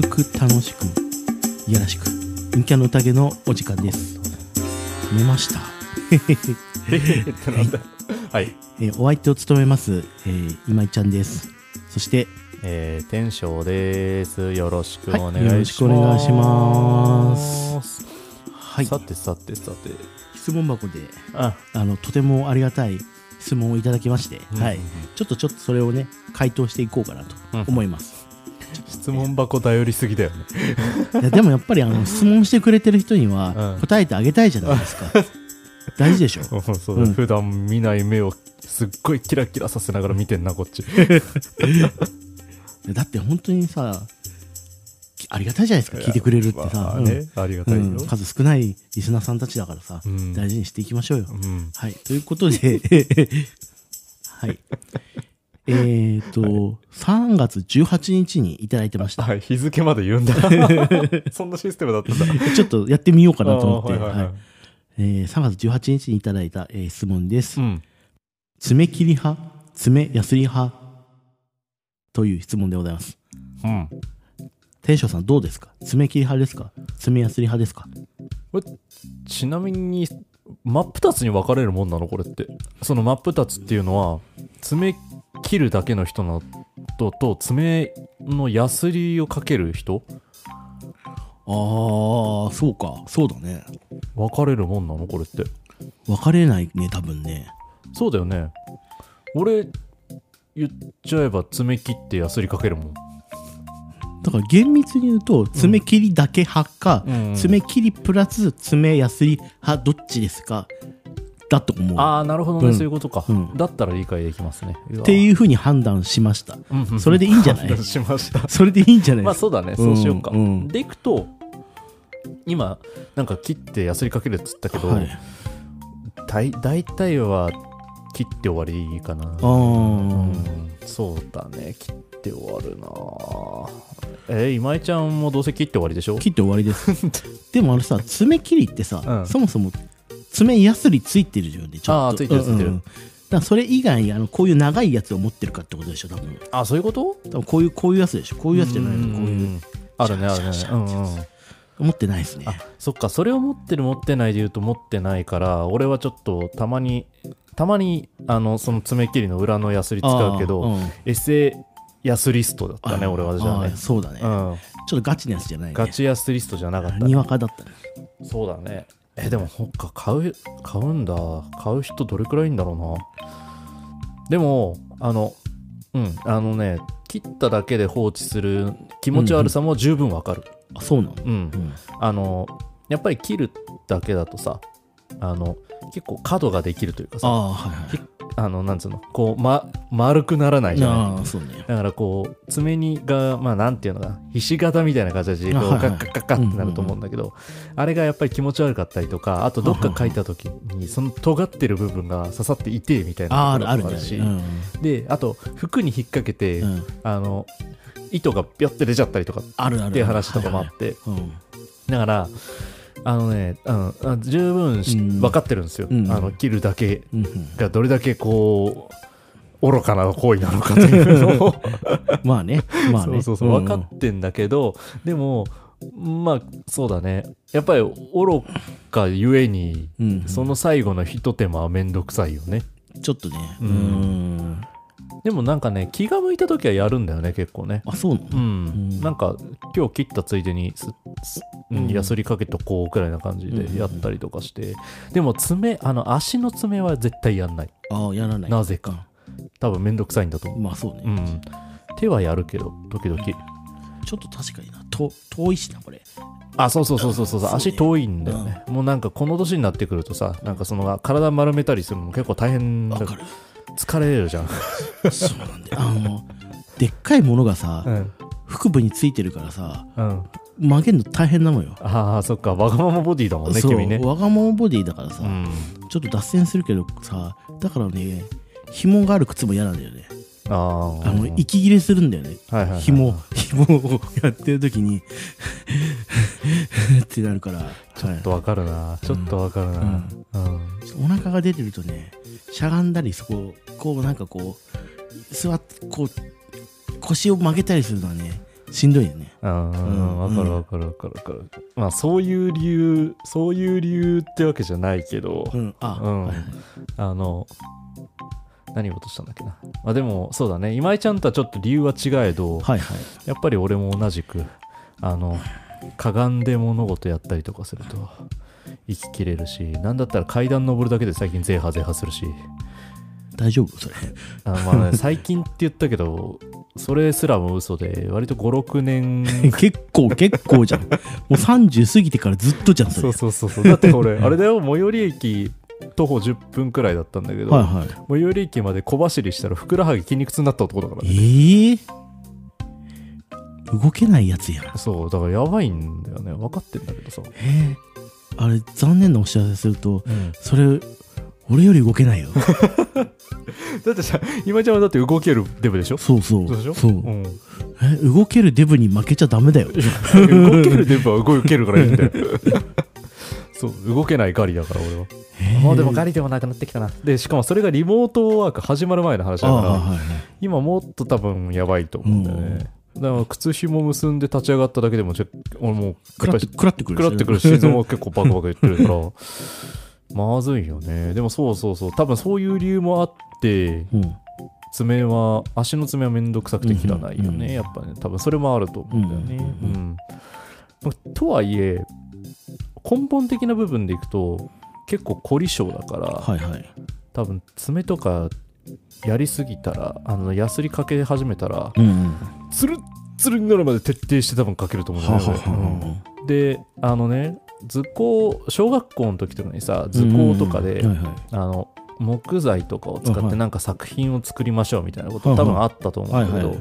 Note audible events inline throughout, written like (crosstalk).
るく楽しくいやらしく陰キャの宴のお時間です。決めました。はい、えーお相手を務めます、えー今井ちゃんですそしてえー、天翔ですよろしくお願いします、よろしくお願いしますはいさてさてさて質問箱でああのとてもありがたい質問をいただきまして、はいうんうんちょっとちょっとそれをね回答していこうかなと思います、質問箱頼りすぎだよね。いやでもやっぱりあの (laughs) 質問してくれてる人にはうん。答えてあげたいじゃないですか、大事でしょ。(laughs) そうそううん。普段見ない目をすっごいキラキラさせながら見てんなこっち。(laughs) だって本当にさありがたいじゃないですか聞いてくれるってさ、まあね、ありがたいよ、うんうん。数少ないリスナーさんたちだからさ、うん。大事にしていきましょうよ、うん。はい。ということで。はいえっ、と3月18日にいただいてました。はい。日付まで言うんだ。(laughs) そんなシステムだったんだ。ちょっとやってみようかなと思って、はいはいはい。はい。えー3月18日にいただいた、えー質問です、うん。爪切り派？爪やすり派？という質問でございます。うん。天翔さんどうですか？爪切り派ですか？爪やすり派ですか？ちなみに真っ二つに分かれるもんなの？これって。その真っ二つっていうのは爪切るだけの人のとと爪のヤスリをかける人？ああそうか。そうだね。分かれるもんなのこれって。分かれないね多分ね。そうだよね。俺言っちゃえば爪切ってヤスリかけるもん。だから厳密に言うと爪切りだけ派か、うん。爪切りプラス爪やすり派どっちですか？だと思う。ああなるほどね、うん。そういうことか、うん。だったら理解できますね。っていうふうに判断しました。うん。それでいいんじゃない？判断しました。それでいいんじゃない？まあそうだね。そうしようか、うん。うん。でいくと今なんか切ってヤスリかけるっつったけど、はい、大大体は切って終わりかな。あうーん。そうだね。切って終わるな。えー今井ちゃんもどうせ切って終わりでしょ？切って終わりです。(laughs) でもあのさ爪切りってさ、うん。そもそも爪やすりついてるよねちょっと。あーついてるついてるうん。うんだそれ以外にあのこういう長いやつを持ってるかってことでしょ多分。あそういうこと？多分こういうこういうやつでしょこういうやつじゃないの。こういううんあるねあるねうん持ってないですねあそっかそれを持ってる持ってないで言うと持ってないから俺はちょっとたまにたまにあのその爪切りの裏のヤスリ使うけど、うんエセヤスリストだったね俺はじゃあねーそうだね、うんちょっとガチなやつじゃないねガチヤスリストじゃなかったねにわかだったねそうだねえでもほっか買う買うんだ。買う人どれくらいいんだろうな。でもあのうんあのね切っただけで放置する気持ち悪さも十分わかる。あそうなの、うん、うん、あのやっぱり切るだけだとさあの結構角ができるというかさああはいはい。きあのなんつうのこう、ま、丸くならないじゃない。ああそうね。だからこう爪にがまあなんていうのかなひし形みたいな形でこうあはいはい。カッカッカッカッってなると思うんだけど、あれがやっぱり気持ち悪かったりとかあとどっか書いた時にその尖ってる部分が刺さって痛いみたいああなあるあるねところもし、うんであと服に引っ掛けて、うん。あの糸がピョって出ちゃったりとかっていう話とかもあって、だからあのね、うん、あ十分しうん。分かってるんですよ、うん。あの切るだけ。うんうん。がどれだけこう愚かな行為なのかというのを。(laughs) まあねまあね。そうそうそう分かってんだけど、でもまあそうだね。やっぱり愚かゆえに、うんうん。その最後のひと手間はめんどくさいよね。ちょっとね。ううんんでもなんかね気が向いた時はやるんだよね結構ね。あそうなの？うん、ん。なんか今日切ったついでにすすうん。うんヤスリかけとこうくらいな感じでやったりとかして、でも爪あの足の爪は絶対やんない。ああやらない。なぜか。多分めんどくさいんだと思う。まあそうね。うん。手はやるけど時々。ちょっと確かにな。と遠いしなこれ。あそうそうそうそうそう。そうね。足遠いんだよね、もうなんかこの年になってくるとさなんかその体丸めたりするのも結構大変だわかる疲れるじゃん、そうなんだよ。あのでっかいものがさうん。腹部についてるからさうん、曲げるの大変なのよ。ああそっか。わがままボディだもんね君ね。わがままボディだからさ、うん。ちょっと脱線するけどさだからね紐がある靴も嫌なんだよねあああの息切れするんだよね。はいはいはい紐紐をやってる時に。(laughs) ってなるから。ちょっとわかるな、ちょっとわかるな、ううん。ん。お腹が出てるとねしゃがんだりそここうなんかこう座っこう腰を曲げたりするのはねしんどいよね。うん。うん。わかるわかるわかるわかる。まあそういう理由、そういう理由ってわけじゃないけど、うん。あ、うん。はいはい。あの、何言おうとしたんだっけな。まあでも、そうだね。今井ちゃんとはちょっと理由は違えど、はいはい。やっぱり俺も同じく、あの、かがんで物事やったりとかすると、生ききれるし、なんだったら階段登るだけで最近ゼーハゼーハするし、大丈夫それ。あのまあね、最近って言ったけど、それすらも嘘で、割と5、6年 (laughs) 結構、結構じゃん。もう30過ぎてからずっとじゃん、それ。そうそうそうそうだって俺あれだよ最寄り駅徒歩10分くらいだったんだけど、はいはい。最寄り駅まで小走りしたらふくらはぎ筋肉痛になった男だからえねー、動けないやつやん。そうだからやばいんだよね。分かってんだけどさ、えー、あれ、残念なお知らせすると、うん、それ、俺より動けないよ。(laughs) だってさ今ちゃんはだって動けるデブでしょ？そうそう。そうそう。うん、え、動けるデブに負けちゃダメだよ。(laughs) 動けるデブは動けるからいいんだよそう動けないガリだから俺は。もうでもガリでもなくなってきたな。でしかもそれがリモートワーク始まる前の話だからはいはい。今もっと多分やばいと思うんだよね、だから靴紐結んで立ち上がっただけでもちょ俺もう食らって、食らってくる。食らってくる心臓も結構バクバク言ってるから (laughs) まずいよね。でもそうそうそう。多分そういう理由もあってうん。爪は足の爪はめんどくさくて切らないよね、うん。うん。やっぱね多分それもあると思うんだよね。ううん。ん、とはいえ根本的な部分でいくと結構凝り性だから、はいはい。多分爪とかやりすぎたらあのヤスリかけ始めたらうんうん。ツルッツルになるまで徹底して多分かけると思うんだはよねであのね図工小学校の時とかにさ図工とかで、うんうん。はいはい。あの木材とかを使ってなんか作品を作りましょうみたいなこと多分あったと思うんだけど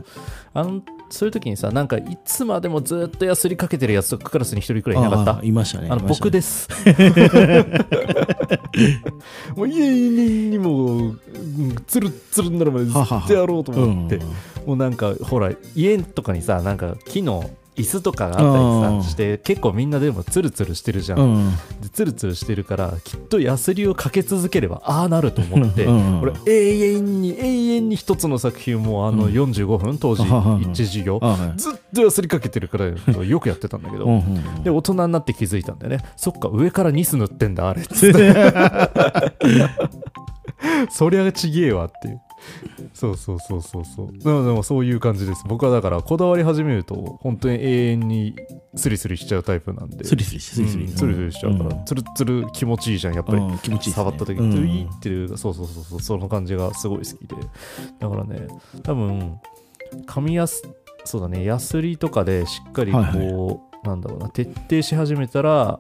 あのそういう時にさなんかいつまでもずっとヤスリかけてるやつとかクラスに一人くらいいなかった？いましたね。あの僕です。(laughs) もう家にもつるっつるになるまでずっとやろうと思って。うん。もうなんかほら家とかにさなんか木の椅子とかがあったりうん。さして結構みんなでもツルツルしてるじゃん、うん。でツルツルしてるからきっとヤスリをかけ続ければああなると思ってうん俺永遠に永遠に一つの作品もあのうん。45分当時あ (laughs) ははは1授業。ずっとヤスリかけてるからよくやってたんだけどで大人になって気づいたんだよね。そっか上からニス塗ってんだあれっつって。(laughs) そりゃちげえわっていうそうそうそうそう。そうでもでもそういう感じです。僕はだからこだわり始めると本当に永遠にスリスリしちゃうタイプなんで。スリスリしスリスリ。うんスリスリしちゃうから、ん。ツルツル気持ちいいじゃんやっぱり、うん気持ちいいね。触った時うん。にトゥイーっていうそうそうそうそう。その感じがすごい好きで。だからね多分紙やすそうだね。ヤスリとかでしっかりこう、はい。なんだろうな。徹底し始めたら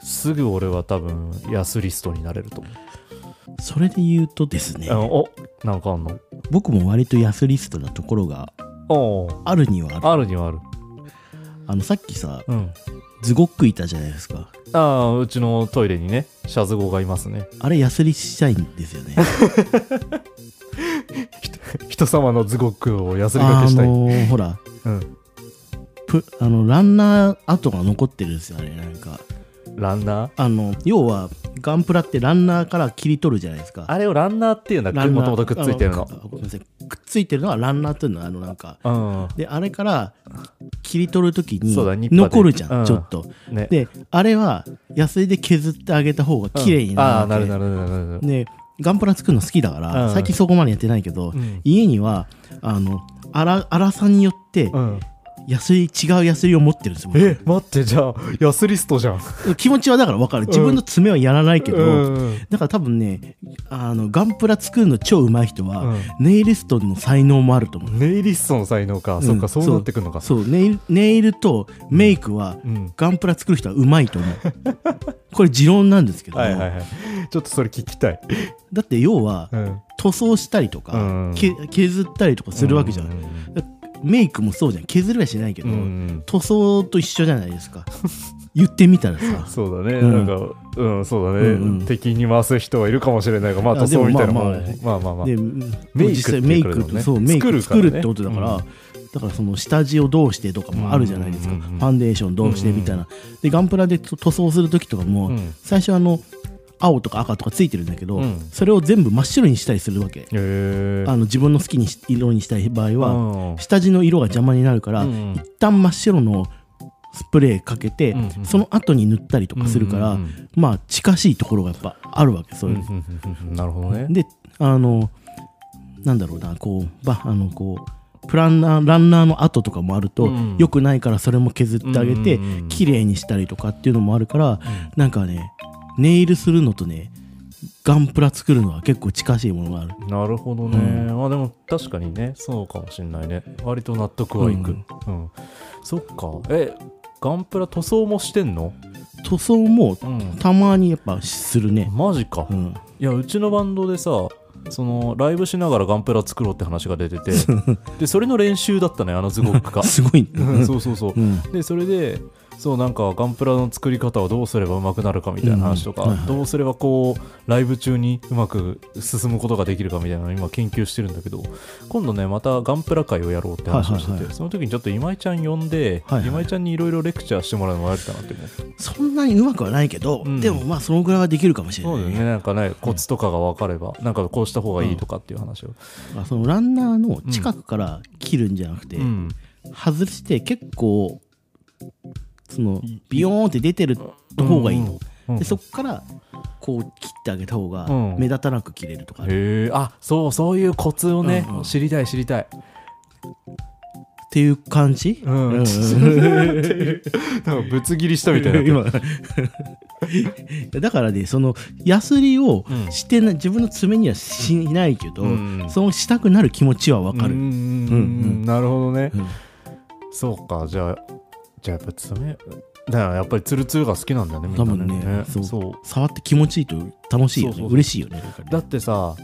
すぐ俺は多分ヤスリストになれると思う、それで言うとですね。おなんかあんの？僕も割と安リストなところがおあるにはある。あるにはある。あの、さっきさ、うん。ズゴックいたじゃないですか。ああうちのトイレにねシャズゴがいますね。あれ、ヤスリしたいんですよね。(laughs) 人様のズゴックをヤスリがけしたい、あのーほら、うん、プあの、ランナー跡が残ってるんですよね、なんか。ランナー？あの、要は、ガンプラってランナーから切り取るじゃないですか。あれをランナーっていうんだ。っランナー。けもともとくっついてるの。あごめんなさい。くっついてるのはランナーっていうのは、あの、なんか、うん。で、あれから切り取るときにそうだニッパーで。残るじゃん、うん。ちょっと。ね。で、あれは、ヤスリで削ってあげた方が綺麗になるああなるなるなるなるなるで、ガンプラ作るの好きだから、うん。最近そこまでやってないけど、うん。家には、あの、粗粗さによって、うんヤスリ、違うヤスリを持ってるんですよ。僕。え待ってじゃあヤスリストじゃん。気持ちはだから分かる。自分の爪はやらないけど、うん。だから多分ね、あの、ガンプラ作るの超上手い人は、うん。ネイリストの才能もあると思う。ネイリストの才能か、ん。そっかそうなってくるのか。そう、ネイルネイルとメイクは、うん。ガンプラ作る人は上手いと思う。(laughs) これ持論なんですけど。も、はいはいはい。ちょっとそれ聞きたい、だって要は、うん、塗装したりとか、削ったりとかするわけじゃん。うんメイクもそうじゃん。削りはしないけど、うんうん。塗装と一緒じゃないですか。(laughs) 言ってみたらさ。そうだね、うん。なんかうんそうだね、うんうん。敵に回す人はいるかもしれないがまああ塗装みたいなもん。でまあ。まあまあで、メイクメイクそう、メイク作るってことだから、だからその下地をどうしてとかもあるじゃないですか。うんうんうんうん。ファンデーションどうしてみたいな。で、ガンプラで塗装するときとかも、うん。最初あの、青とか赤とかついてるんだけど、うん。それを全部真っ白にしたりするわけ。あの自分の好きにし色にしたい場合は、うん。下地の色が邪魔になるから、うん。一旦真っ白のスプレーかけて、うんうんその後に塗ったりとかするから、うんうんまあ近しいところがやっぱあるわけそういう、うんうんうんうんなるほどね。であのなんだろうなこうばあのこうプランナーランナーの跡とかもあると、うん。良くないからそれも削ってあげて、うんうんうん綺麗にしたりとかっていうのもあるから、なんかねネイルするのとねガンプラ作るのは結構近しいものがある。なるほどね、うまあでも確かにねそうかもしんないね。割と納得はいく。うん、そっか。えガンプラ塗装もしてんの？塗装もうん。たまにやっぱするね、マジか、いうん、やうちのバンドでさそのライブしながらガンプラ作ろうって話が出てて。(laughs) でそれの練習だったねあのズゴックが。(laughs) すごい、うん。そうそうそう。うん。でそれでそうなんかガンプラの作り方をどうすればうまくなるかみたいな話とか、うんはいはい。どうすればこうライブ中にうまく進むことができるかみたいなのを今研究してるんだけど今度ねまたガンプラ会をやろうって話をしてて、はいはいはい。その時にちょっと今井ちゃん呼んで、はいはい。今井ちゃんにいろいろレクチャーしてもらうのもありかなって思って。そんなにうまくはないけど、うん。でもまあそのぐらいはできるかもしれない、そうね。なんかねコツとかが分かれば、なんかこうした方がいいとかっていう話を、あそのランナーの近くから切るんじゃなくて、うん。外して結構そのビヨーンって出てる方がいいの、うん。でそこからこう切ってあげた方がうん。目立たなく切れるとか、っへえあそうそういうコツをね、うんうん。知りたい知りたい。ていう感じ、うん。うん (laughs) なんかぶつ切りしたみたいな (laughs) 今。(laughs) だからねそのヤスリをうん。してな、自分の爪にはしないけど、うん。そのしたくなる気持ちはわかる、うんうん。うんうん。なるほどね、うん。そうかじゃあじゃあやっぱ爪だからやっぱりツルツルが好きなんだよねみんな多分ねねそう。触って気持ちいいと楽しいよね。そうそうそう。嬉しいよねなんかね。だってさ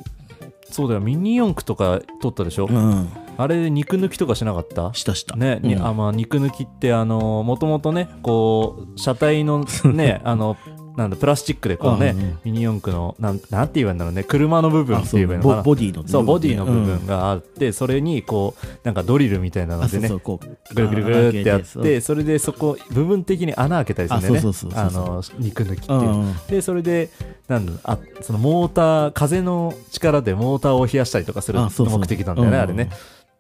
そうだよ。ミニ四駆とか撮ったでしょ、うん。あれで肉抜きとかしなかった？したした。ね、にうん。あまあ、肉抜きってあのもともとねこう車体のね (laughs) あのなんだプラスチックでこうね、うんうん。ミニ四駆のなんなんて言えばいいんだろうね車の部分っていいのかな。ボボディのね。そうボディの部うん分があって、それにこうなんかドリルみたいなのあでね。ぐるぐるぐるってやってそれでそこ部分的に穴開けたりするんだよねあの肉抜きっていう。うんうん。でそれでなんだあそのモーター風の力でモーターを冷やしたりとかする目的なんだよねうん。あれね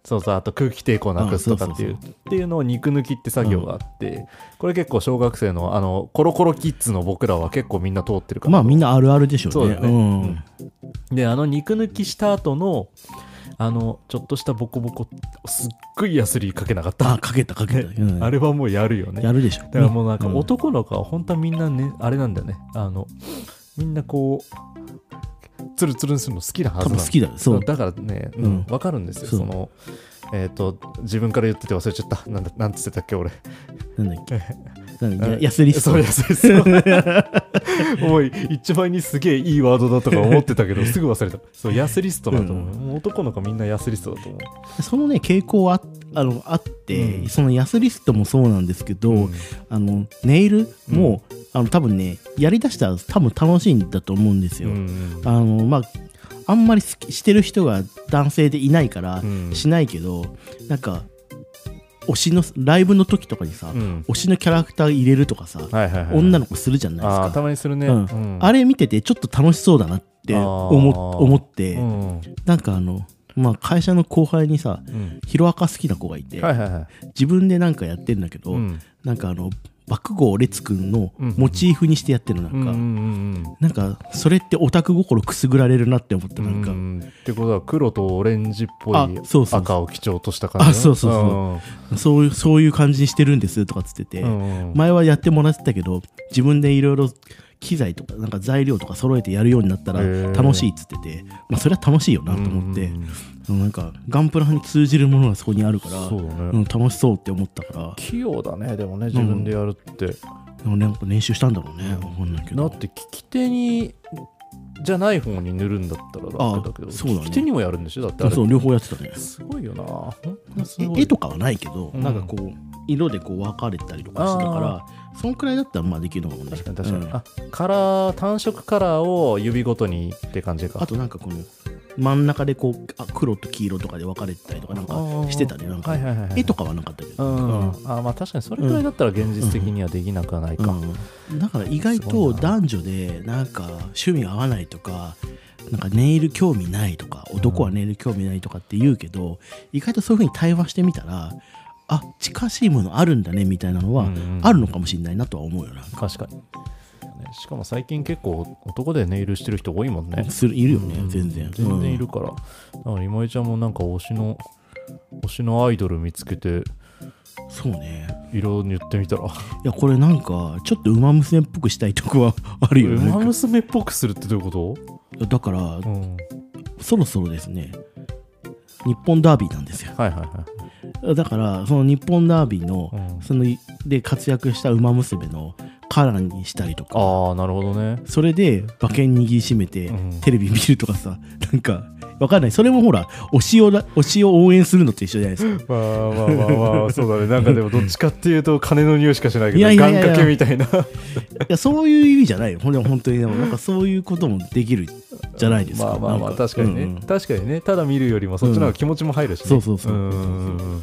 そうそうあと空気抵抗なくすとかっていうっていうのを肉抜きって作業があって、これ結構小学生のあのコロコロキッズの僕らは結構みんな通ってるから。まあみんなあるあるでしょうね。そうだよねん。であの肉抜きした後のあのちょっとしたボコボコすっごいヤスリかけなかった。あかけたかけた、うん。あれはもうやるよね。やるでしょ。だからもうなんかうん。男の子は本当はみんなね、あれなんだよねあのみんなこうツルツルにするの好きなはずなの。多分好きだよ。そう。だからね、ううん。ん、分かるんですよ。そのえっ、と自分から言ってて忘れちゃった。なんだなんつってたっけ俺。なんだっけ (laughs) なん。だっけヤスリスト。そうやそうそうもう一番にすげえいいワードだとか思ってたけどすぐ忘れた。そうヤスリストだと思う,、もう男の子みんなヤスリストだと思う。そのね傾向はああのあって、うん。そのヤスリストもそうなんですけど、うん。あのネイルも、あの多分ねやりだしたら多分楽しいんだと思うんですよ、うん。あのまああんまり好きしてる人が男性でいないからうん。しないけど、なんか推しのライブの時とかにさ、うん。推しのキャラクター入れるとかさ、はいはいはい。女の子するじゃないですか。たまにするね、うん。うん。あれ見ててちょっと楽しそうだなって思思って、うん。なんかあの、まあ、会社の後輩にさうん。ヒロアカ好きな子がいて、はいはいはい。自分でなんかやってるんだけど、うん。なんかあの爆豪列くんのうん。モチーフにしてやってるなんか、うんうんうんなんかそれってオタク心くすぐられるなって思ったなんか、うんってことは黒とオレンジっぽあい赤を基調とした感じあそうそうそう。そういうそういう感じにしてるんですとかつってて、前はやってもらってたけど自分でいろいろ機材とかなんか材料とか揃えてやるようになったら楽しいっつってて、まあ、それは楽しいよなと思って、うん。うんなんかガンプラに通じるものがそこにあるからね、うん、楽しそうって思ったから。器用だねでもね自分でやるって、でもなんか練習したんだろうねわかんないけど。だって利き手にじゃない方に塗るんだったら楽だけどあそうだね。利き手にもやるんでしょ？だってそう両方やってたね。すごいよな。絵とかはないけど、うん。なんかこう色でこう分かれたりとかしてたからそんくらいだったらまあできるのかもね。確かに確かに、うん。あカラー単色カラーを指ごとにって感じか。あとなんかこの真ん中でこうあ黒と黄色とかで分かれてたりとかなんかしてたねなんか、はいはいはいはい。絵とかはなかったけど、うん、あまあ確かにそれくらいだったら現実的にはできなくはないか、うん。だから意外と男女でなんか趣味合わないとかなんかネイル興味ないとか男はネイル興味ないとかって言うけど、意外とそういうふうに対話してみたらあ近しいものあるんだねみたいなのはうんうんあるのかもしれないなとは思うよな、確かに、ねしかも最近結構男でネイルしてる人多いもんね。するいるよね、うん。全然。全然いるから、だから今井ちゃんもなんか推しの推しのアイドル見つけてうんそうね。色塗ってみたら。いやこれなんかちょっと馬娘っぽくしたいとこはあるよ。(laughs) ね馬娘っぽくするってどういうこだからと、うん、そろそろですね日本ダービーなんですよ。はいはいはい、だからその日本ダービーのうん。そので活躍した馬娘のカラーにしたりとか。ああなるほどね。それで馬券握りしめてうん。テレビ見るとかさ (laughs) なんかわかんない。それもほら推しをだ推しを応援するのと一緒じゃないですか。(laughs) まあまあまあまあそうだね。なんかでもどっちかっていうと金の匂いしかしないけど願掛けみたいな。いやそういう意味じゃないよ。ほんで本当にでもなんかそういうこともできるじゃないですか。まあまあまあ確かにね、うんうん。確かにね。ただ見るよりもそっちの方が気持ちも入るしね、そうそうそうう。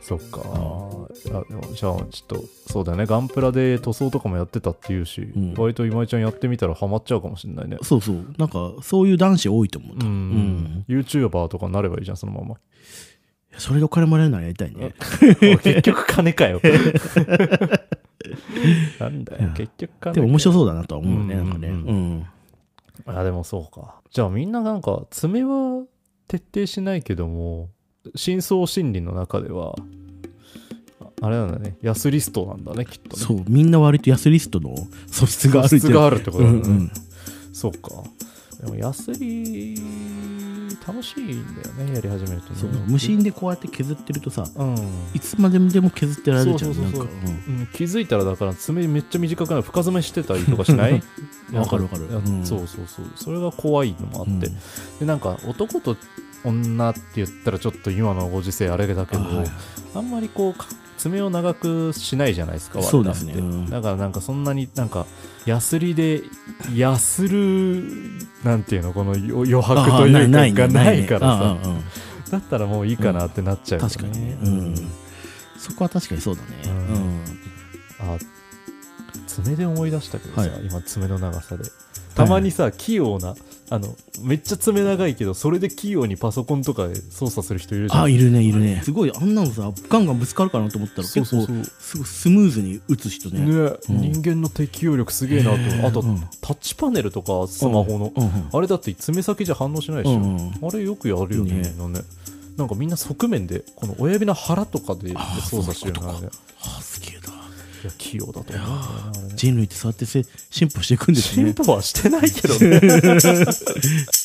そっか。あでもじゃあちょっとそうだよね。ガンプラで塗装とかもやってたっていうし、ん。割と今井ちゃんやってみたらハマっちゃうかもしれないね。そうそう。なんかそういう男子多いと思う、うん、ん YouTuber とかになればいいじゃん。そのまま。それでお金もらえるならやりたいね。(laughs) 結局金かよ。(laughs) なんだよ。結局金かでも面白そうだなとは思うね、うんなんかね、ううんんあでもそうか。じゃあみんななんか爪は徹底しないけども深層心理の中ではああれなんだね。安リストなんだねきっとね。そうみんな割と安リストの素質がある素質があるってことだね、うんうん。そうか。でもヤスリ楽しいんだよねやり始めるとね。無心でこうやって削ってるとさうん。いつまででも削ってられるじゃんなんか。うん、気づいたらだから爪めっちゃ短くなる深爪してたりとかしない？(laughs) わかるわかる。うん。そうそうそう。それが怖いのもあって、うん。でなんか男と女って言ったらちょっと今のご時世あれだけどあ,、んまりこうか爪を長くしないじゃないですかそうですね。だからなんかそんなになんかヤスリでヤスるなんていうのこの余余白というかね。がないからさ。だったらもういいかなってなっちゃうよね、確かに。ねうん。そこは確かにそうだね。うん。うん。あ爪で思い出したけどさ、はい。今爪の長さでたまにさ、器用なあのめっちゃ爪長いけどそれで器用にパソコンとかで操作する人いるじゃん。あいるねいるね。すごいあんなのさガンガンぶつかるかなと思ったら結構そうそう。そうすごいスムーズに打つ人ね。ね、うん。人間の適応力すげえなと。あと、うん。タッチパネルとかスマホの、うん。うん。あれだって爪先じゃ反応しないでしょ、うん。うん。あれよくやるよねね。みんなねなんかみんな側面でこの親指の腹とかであー操作してるよねそういうあれあすげえな。いや器用だと思う。ね人類ってそうやってせ進歩していくんですね。進歩はしてないけどね (laughs)